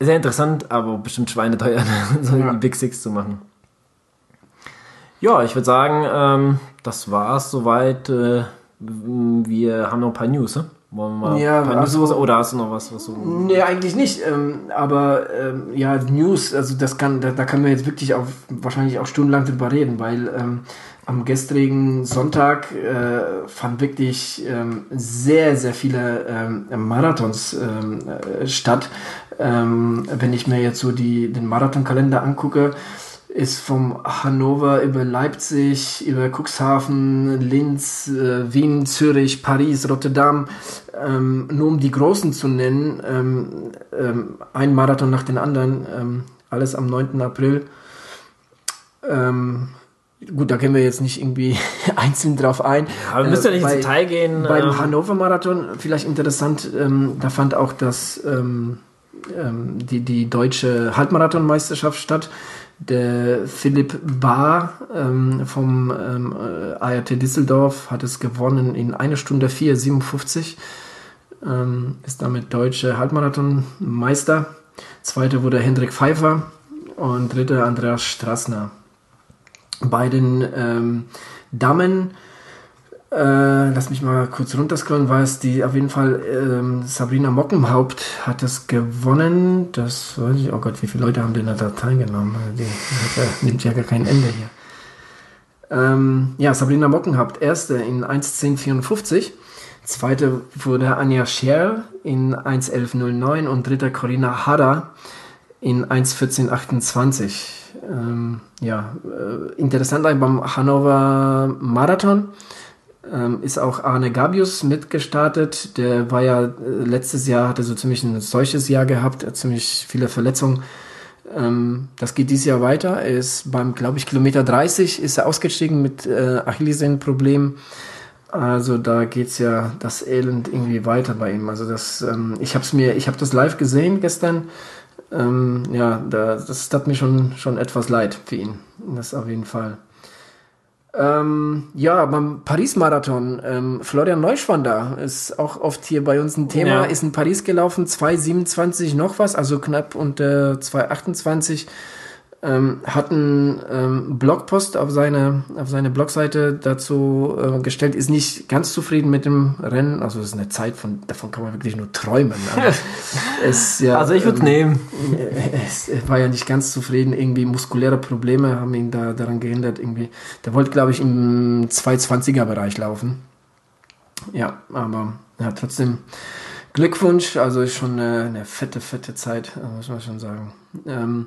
sehr interessant, aber bestimmt schweineteuer, so Ja. die Big Six zu machen. Ja, ich würde sagen, ähm, das war's soweit. Äh, wir haben noch ein paar News, ne? Wollen wir mal Ja, ein paar News also- raus- oder hast du noch was, was du. Nee, eigentlich nicht. Ähm, aber ähm, ja, News, also das kann, da, da können wir jetzt wirklich auch wahrscheinlich auch stundenlang drüber reden, weil ähm, am gestrigen Sonntag äh, fand wirklich ähm, sehr, sehr viele ähm, Marathons ähm, äh, statt. Ähm, wenn ich mir jetzt so die, den Marathonkalender angucke, ist vom Hannover über Leipzig, über Cuxhaven, Linz, äh, Wien, Zürich, Paris, Rotterdam, ähm, nur um die Großen zu nennen, ähm, ähm, ein Marathon nach den anderen, ähm, alles am 9. April. Ähm, gut, da gehen wir jetzt nicht irgendwie einzeln drauf ein. Aber wir müssen ja Äh, nicht bei- ins Detail gehen. beim ähm, Hannover Marathon, vielleicht interessant, ähm, da fand auch das, ähm, ähm, die, die deutsche Halbmarathonmeisterschaft statt. Der Philipp Bahr ähm, vom ähm, äh, ART Düsseldorf hat es gewonnen in einer Stunde 4,57. Ähm, ist damit deutsche Halbmarathonmeister. Zweiter wurde Hendrik Pfeiffer und dritter Andreas Strassner. Bei den ähm, Damen äh, lass mich mal kurz runterscrollen, war es die auf jeden Fall ähm, Sabrina Mockenhaupt hat das gewonnen. Das weiß ich, oh Gott, wie viele Leute haben denn da teilgenommen? Die, die nimmt ja gar kein Ende hier. Ähm, ja, Sabrina Mockenhaupt, erste in 1.10.54. Zweite wurde Anja Scherl in 1.11.09 und dritter Corinna Harder in 1.14.28. Ähm, ja, äh, interessant beim Hannover Marathon ähm, ist auch Arne Gabius mitgestartet. Der war ja äh, letztes Jahr, hatte so ziemlich ein solches Jahr gehabt, ziemlich viele Verletzungen. Ähm, das geht dieses Jahr weiter. Er ist beim, glaube ich, Kilometer 30 ist er ausgestiegen mit äh, Achillessehnenproblemen. Also da geht's ja das Elend irgendwie weiter bei ihm. Also das, ähm, ich habe es mir, ich habe das live gesehen gestern. Ähm, ja, da, das tat mir schon schon etwas leid für ihn. Das auf jeden Fall. Ähm, ja, beim Paris-Marathon, ähm, Florian Neuschwander ist auch oft hier bei uns ein Thema, Ja. ist in Paris gelaufen, 2,27 noch was, also knapp unter 2,28. Ähm, hat einen ähm, Blogpost auf seine, auf seine Blogseite dazu äh, gestellt, ist nicht ganz zufrieden mit dem Rennen. Also es ist eine Zeit, von, davon kann man wirklich nur träumen. Also, es, ja, also ich würde ähm, nehmen. Es war ja nicht ganz zufrieden. Irgendwie muskuläre Probleme haben ihn da daran gehindert. Irgendwie. Der wollte, glaube ich, im 220er-Bereich laufen. Ja, aber ja, trotzdem Glückwunsch. Also ist schon eine, eine fette, fette Zeit, muss man schon sagen. Ähm,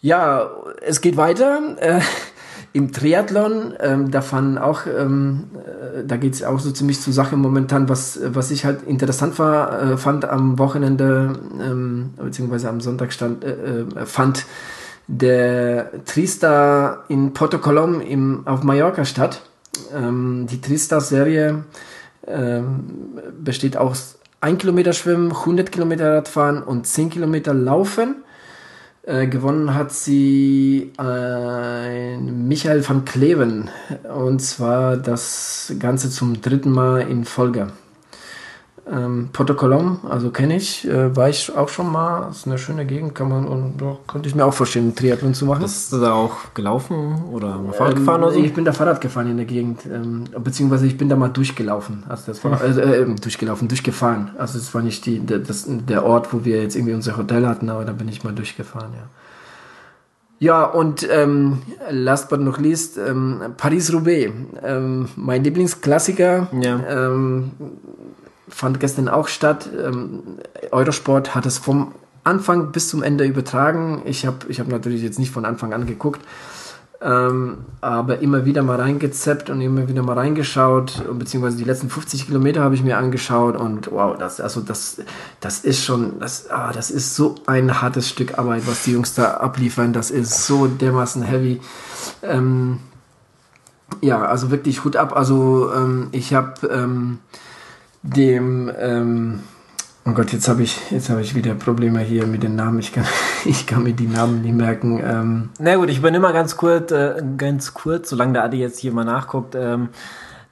ja, es geht weiter. Äh, Im Triathlon, ähm, da fanden auch, ähm, äh, da geht's auch so ziemlich zur Sache momentan, was, was ich halt interessant war, äh, fand am Wochenende, ähm, beziehungsweise am Sonntag stand, äh, äh fand der Trista in Porto Colom im, auf Mallorca statt. Ähm, die Trista-Serie ähm, besteht aus 1 Kilometer Schwimmen, 100 Kilometer Radfahren und 10 Kilometer Laufen. Äh, gewonnen hat sie ein Michael van Kleven. Und zwar das Ganze zum dritten Mal in Folge. Ähm, Porto Colom, also kenne ich, äh, war ich auch schon mal. Ist eine schöne Gegend, kann man und ja, konnte ich mir auch vorstellen, einen Triathlon zu machen. Bist du da auch gelaufen oder mal Fahrrad ähm, gefahren oder so? Ich bin da Fahrrad gefahren in der Gegend, ähm, beziehungsweise ich bin da mal durchgelaufen. Also das war hm. äh, äh, durchgelaufen, durchgefahren. Also es war nicht die, der, das, der Ort, wo wir jetzt irgendwie unser Hotel hatten, aber da bin ich mal durchgefahren, ja. Ja, und ähm, last but not least, ähm, Paris-Roubaix. Ähm, mein Lieblingsklassiker. Ja. Ähm, fand gestern auch statt. Ähm, Eurosport hat es vom Anfang bis zum Ende übertragen. Ich habe ich hab natürlich jetzt nicht von Anfang an geguckt, ähm, aber immer wieder mal reingezappt und immer wieder mal reingeschaut, beziehungsweise die letzten 50 Kilometer habe ich mir angeschaut und wow, das, also das, das ist schon, das, ah, das ist so ein hartes Stück Arbeit, was die Jungs da abliefern. Das ist so dermaßen heavy. Ähm, ja, also wirklich Hut ab. Also ähm, ich habe ähm, dem, ähm, oh Gott, jetzt habe ich, habe ich wieder Probleme hier mit den Namen. Ich kann, ich kann mir die Namen nicht merken. Ähm. Na gut, ich übernehme mal ganz kurz, äh, ganz kurz, solange der Adi jetzt hier mal nachguckt. Ähm,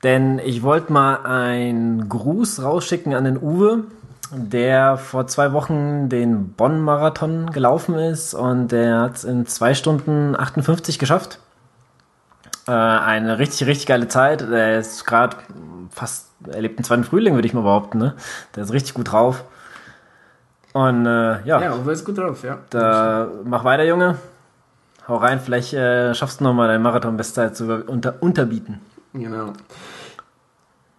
denn ich wollte mal einen Gruß rausschicken an den Uwe, der vor zwei Wochen den Bonn-Marathon gelaufen ist und der hat es in zwei Stunden 58 geschafft. Äh, eine richtig, richtig geile Zeit. Der ist gerade fast er lebt einen zweiten Frühling, würde ich mal behaupten. Ne? Der ist richtig gut drauf. Und äh, ja. Ja, Uwe ist gut drauf, ja. Da, mach weiter, Junge. Hau rein, vielleicht äh, schaffst du nochmal deine Marathon-Bestzeit zu unter, unterbieten. Genau.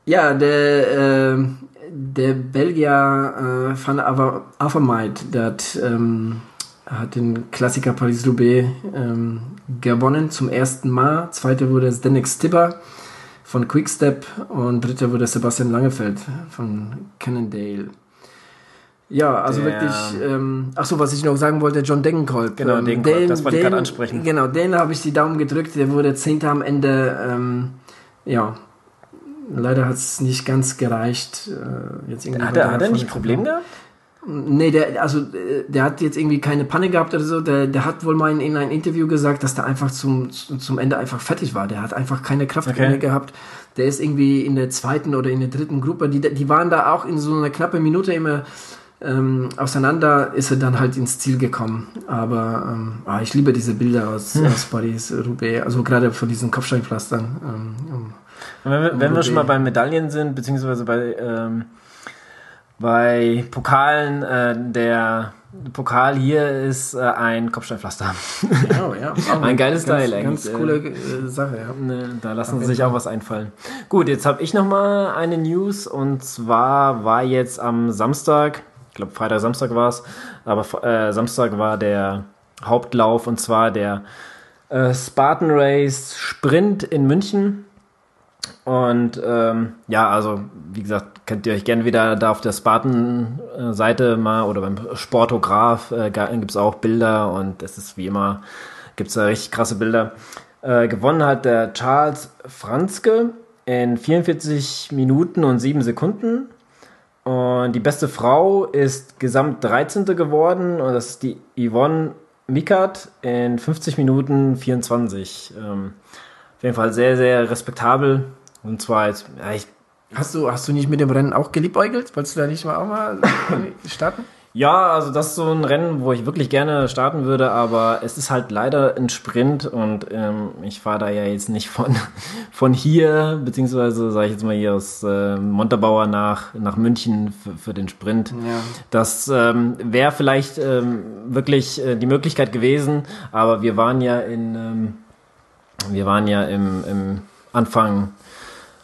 Ja, der, äh, der Belgier äh, van Avermaet, der hat, ähm, hat den Klassiker Paris-Roubaix ähm, gewonnen zum ersten Mal. Zweiter wurde Zdenek Stibber von Quickstep und dritter wurde Sebastian Langefeld von Cannondale. Ja, also der, wirklich, ähm, ach so, was ich noch sagen wollte, John Degenkolb. Genau, ähm, Degenkolb, den, das wollte ich gerade ansprechen. Genau, den habe ich die Daumen gedrückt, der wurde Zehnter am Ende, ähm, ja, leider hat es nicht ganz gereicht. Äh, jetzt irgendwie hat er, hat er nicht Probleme gehabt? Nee, der, also der hat jetzt irgendwie keine Panne gehabt oder so. Der, der hat wohl mal in, in einem Interview gesagt, dass der einfach zum, zum Ende einfach fertig war. Der hat einfach keine Kraft okay. mehr gehabt. Der ist irgendwie in der zweiten oder in der dritten Gruppe. Die, die waren da auch in so einer knappen Minute immer ähm, auseinander, ist er dann halt ins Ziel gekommen. Aber ähm, ah, ich liebe diese Bilder aus, hm. aus Paris, Roubaix, also gerade von diesen Kopfsteinpflastern. Ähm, um, wenn wir, wenn wir schon mal bei Medaillen sind, beziehungsweise bei ähm, bei Pokalen, äh, der Pokal hier ist äh, ein Kopfsteinpflaster. Genau, ja. ein geiles ganz, Teil eigentlich. Ganz coole äh, Sache, ja. Ne, da lassen sie sich auch was einfallen. Gut, jetzt habe ich noch mal eine News und zwar war jetzt am Samstag, ich glaube Freitag, Samstag war es, aber äh, Samstag war der Hauptlauf und zwar der äh, Spartan Race Sprint in München. Und ähm, ja, also wie gesagt, könnt ihr euch gerne wieder da auf der Spartan-Seite mal oder beim Sportograph äh, gibt es auch Bilder und es ist wie immer, gibt es da richtig krasse Bilder. Äh, gewonnen hat der Charles Franzke in 44 Minuten und 7 Sekunden. Und die beste Frau ist gesamt 13. geworden und das ist die Yvonne Mikat in 50 Minuten 24. Ähm, auf jeden Fall sehr, sehr respektabel. Und zwar jetzt, ja, ich Hast du, hast du nicht mit dem Rennen auch geliebäugelt? Wolltest du da nicht mal auch mal starten? Ja, also das ist so ein Rennen, wo ich wirklich gerne starten würde, aber es ist halt leider ein Sprint und ähm, ich fahre da ja jetzt nicht von, von hier, beziehungsweise sage ich jetzt mal hier aus äh, Montabaur nach, nach München für, für den Sprint. Ja. Das ähm, wäre vielleicht ähm, wirklich äh, die Möglichkeit gewesen, aber wir waren ja in, ähm, wir waren ja im, im Anfang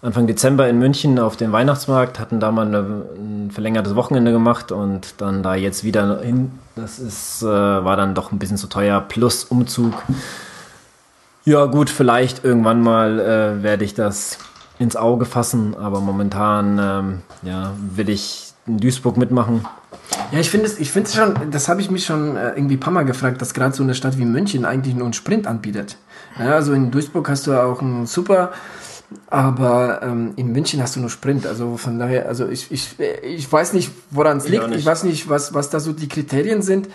Anfang Dezember in München auf dem Weihnachtsmarkt, hatten da mal ein verlängertes Wochenende gemacht und dann da jetzt wieder hin. Das ist, äh, war dann doch ein bisschen zu teuer, plus Umzug. Ja, gut, vielleicht irgendwann mal äh, werde ich das ins Auge fassen, aber momentan ähm, ja, will ich in Duisburg mitmachen. Ja, ich finde es ich schon, das habe ich mich schon äh, irgendwie ein paar Mal gefragt, dass gerade so eine Stadt wie München eigentlich nur einen Sprint anbietet. Ja, also in Duisburg hast du auch einen super aber ähm, in München hast du nur Sprint. Also von daher, also ich, ich, ich weiß nicht, woran es liegt. Ich weiß nicht, was, was da so die Kriterien sind.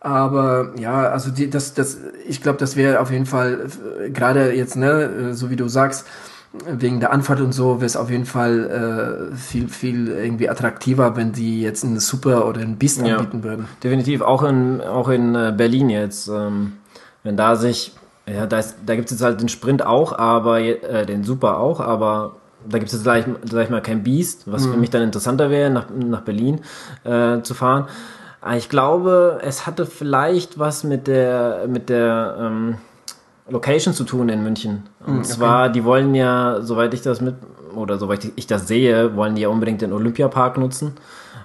Aber ja, also die, das, das, ich glaube, das wäre auf jeden Fall, äh, gerade jetzt, ne, so wie du sagst, wegen der Anfahrt und so wäre es auf jeden Fall äh, viel, viel irgendwie attraktiver, wenn die jetzt einen Super oder einen Beast ja, anbieten würden. Definitiv, auch in, auch in äh, Berlin jetzt. Ähm, wenn da sich ja, da, da gibt es jetzt halt den Sprint auch, aber äh, den Super auch, aber da gibt es jetzt gleich, sag ich mal, kein Beast, was mhm. für mich dann interessanter wäre, nach, nach Berlin äh, zu fahren. Ich glaube, es hatte vielleicht was mit der, mit der ähm, Location zu tun in München. Und mhm, okay. zwar, die wollen ja, soweit ich das mit, oder soweit ich das sehe, wollen die ja unbedingt den Olympiapark nutzen.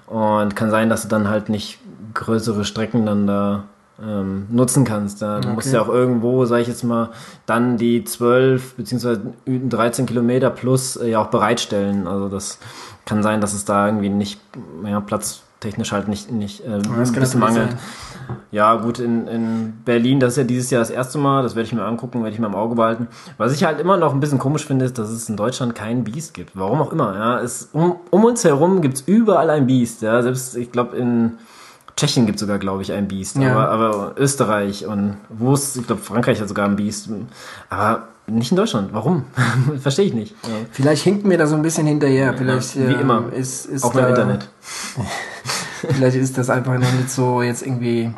Und kann sein, dass sie dann halt nicht größere Strecken dann da ähm, nutzen kannst. Da okay. musst du ja auch irgendwo, sage ich jetzt mal, dann die 12 bzw. 13 Kilometer plus äh, ja auch bereitstellen. Also das kann sein, dass es da irgendwie nicht, ja, platztechnisch halt nicht, nicht äh, ein bisschen mangelt. Sein. Ja, gut, in, in Berlin, das ist ja dieses Jahr das erste Mal, das werde ich mir angucken, werde ich mir im Auge behalten. Was ich halt immer noch ein bisschen komisch finde, ist, dass es in Deutschland keinen Beast gibt. Warum auch immer, ja. Es, um, um uns herum gibt es überall ein Beast, ja. Selbst, ich glaube, in Tschechien gibt sogar, glaube ich, ein Biest. Ja. Aber, aber Österreich und wo ist, ich glaube, Frankreich hat sogar ein Biest. Aber nicht in Deutschland. Warum? Verstehe ich nicht. Ja. Vielleicht hinkt mir da so ein bisschen hinterher. Vielleicht, ja, wie immer. Ist, ist Auch beim Internet. Vielleicht ist das einfach noch nicht so jetzt irgendwie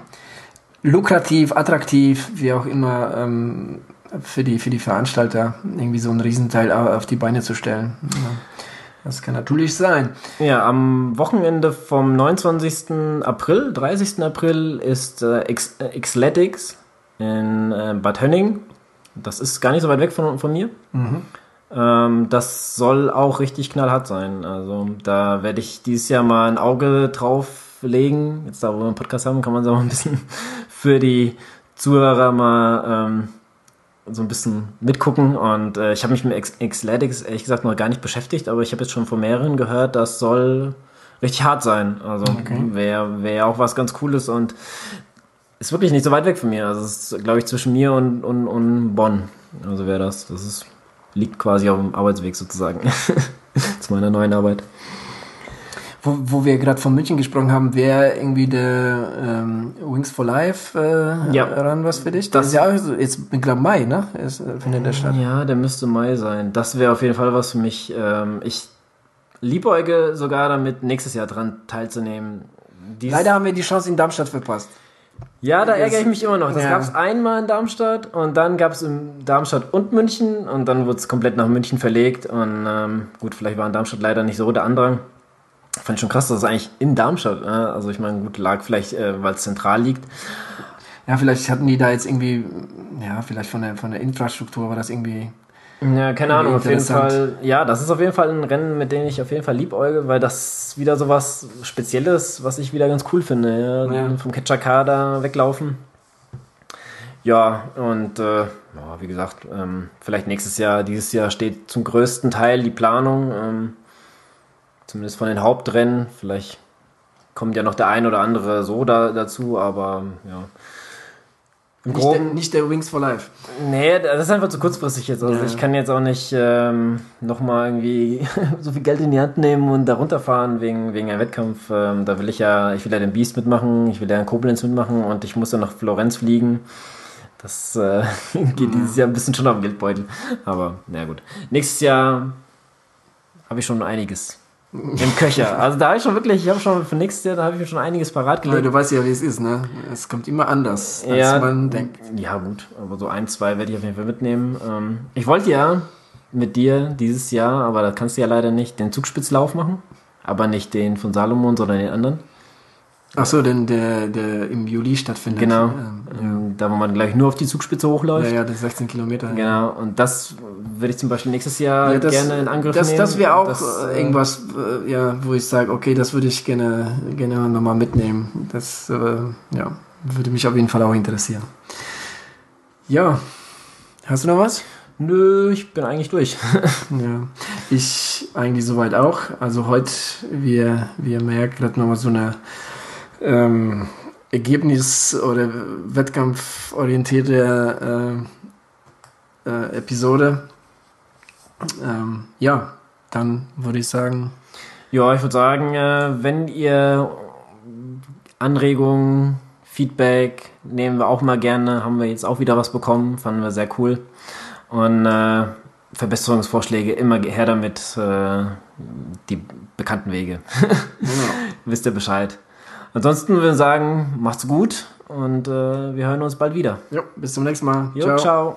lukrativ, attraktiv, wie auch immer, ähm, für, die, für die Veranstalter irgendwie so einen Riesenteil auf die Beine zu stellen. Ja. Das kann natürlich sein. Ja, am Wochenende vom 29. April, 30. April ist äh, äh, Xletics in äh, Bad Hönning. Das ist gar nicht so weit weg von, von mir. Mhm. Ähm, das soll auch richtig knallhart sein. Also da werde ich dieses Jahr mal ein Auge drauf legen. Jetzt da, wo wir einen Podcast haben, kann man es auch ein bisschen für die Zuhörer mal ähm, so ein bisschen mitgucken und äh, ich habe mich mit Xletics ehrlich gesagt noch gar nicht beschäftigt, aber ich habe jetzt schon von mehreren gehört, das soll richtig hart sein. Also okay. wäre wär auch was ganz Cooles und ist wirklich nicht so weit weg von mir. Also es ist, glaube ich, zwischen mir und, und, und Bonn. Also wäre das. Das ist, liegt quasi auf dem Arbeitsweg sozusagen zu meiner neuen Arbeit wo, wo wir gerade von München gesprochen haben, wäre irgendwie der ähm, Wings for Life äh, ja. ran was für dich? Das, das ist ja auch jetzt, ich glaube Mai, ne? Ist, äh, findet der statt. Ja, der müsste Mai sein. Das wäre auf jeden Fall was für mich. Ähm, ich liebäuge sogar damit, nächstes Jahr dran teilzunehmen. Dies Leider haben wir die Chance in Darmstadt verpasst. Ja, da ärgere ich mich immer noch. Das ja. gab es einmal in Darmstadt und dann gab es in Darmstadt und München und dann wurde es komplett nach München verlegt und ähm, gut, vielleicht war in Darmstadt leider nicht so der Andrang. Fand ich schon krass, dass es eigentlich in Darmstadt, äh, also ich meine, gut, lag vielleicht, äh, weil es zentral liegt. Ja, vielleicht hatten die da jetzt irgendwie, ja, vielleicht von der, von der Infrastruktur war das irgendwie. Ja, keine Ahnung, auf jeden Fall. Ja, das ist auf jeden Fall ein Rennen, mit dem ich auf jeden Fall liebäuge, weil das wieder so was Spezielles, was ich wieder ganz cool finde. Ja, ja. Vom Catcher da weglaufen. Ja, und äh, ja, wie gesagt, ähm, vielleicht nächstes Jahr, dieses Jahr steht zum größten Teil die Planung. Ähm, Zumindest von den Hauptrennen. Vielleicht kommt ja noch der ein oder andere so da, dazu, aber ja. nicht, der, nicht der Wings for Life. Nee, das ist einfach zu kurzfristig jetzt. Also ja. ich kann jetzt auch nicht ähm, nochmal irgendwie so viel Geld in die Hand nehmen und da runterfahren wegen, wegen einem Wettkampf. Ähm, da will ich ja, ich will ja den Beast mitmachen, ich will ja in Koblenz mitmachen und ich muss dann nach Florenz fliegen. Das äh, geht dieses Jahr ein bisschen schon auf den Geldbeutel. Aber na gut. Nächstes Jahr habe ich schon einiges Im Köcher. Also da habe ich schon wirklich, ich habe schon für nächstes Jahr, da habe ich mir schon einiges parat Ja, gelegt. du weißt ja, wie es ist, ne? Es kommt immer anders, als Ja, man denkt. ja gut, aber so ein, zwei werde ich auf jeden Fall mitnehmen. Ähm, ich wollte ja mit dir dieses Jahr, aber da kannst du ja leider nicht, den Zugspitzlauf machen. Aber nicht den von Salomon, sondern den anderen. Ach so, denn der, der im Juli stattfindet. Genau. Ähm, Ähm, Da, wo man gleich nur auf die Zugspitze ja, hochläuft. ja, das 16 Kilometer. Genau, und das würde ich zum Beispiel nächstes Jahr Ja, das, gerne in Angriff das, nehmen. Das wäre auch Das, äh, äh, irgendwas, äh, ja, wo ich sage, okay, das würde ich gerne, gerne nochmal mitnehmen. Das äh, ja, würde mich auf jeden Fall auch interessieren. Ja, hast du noch was? Nö, ich bin eigentlich durch. Ja, ich eigentlich soweit auch. Also heute, wie ihr, wie ihr merkt, hat nochmal so eine ähm, Ergebnis- oder wettkampforientierte äh, äh, Episode. Ähm, ja, dann würde ich sagen, Ja, ich würde sagen, äh, wenn ihr Anregungen, Feedback nehmen wir auch mal gerne, haben wir jetzt auch wieder was bekommen, fanden wir sehr cool. Und äh, Verbesserungsvorschläge immer her damit, äh, die bekannten Wege. Wisst ihr Bescheid. Ansonsten würde ich sagen, macht's gut und äh, wir hören uns bald wieder. jo, bis zum nächsten Mal. Jo, ciao.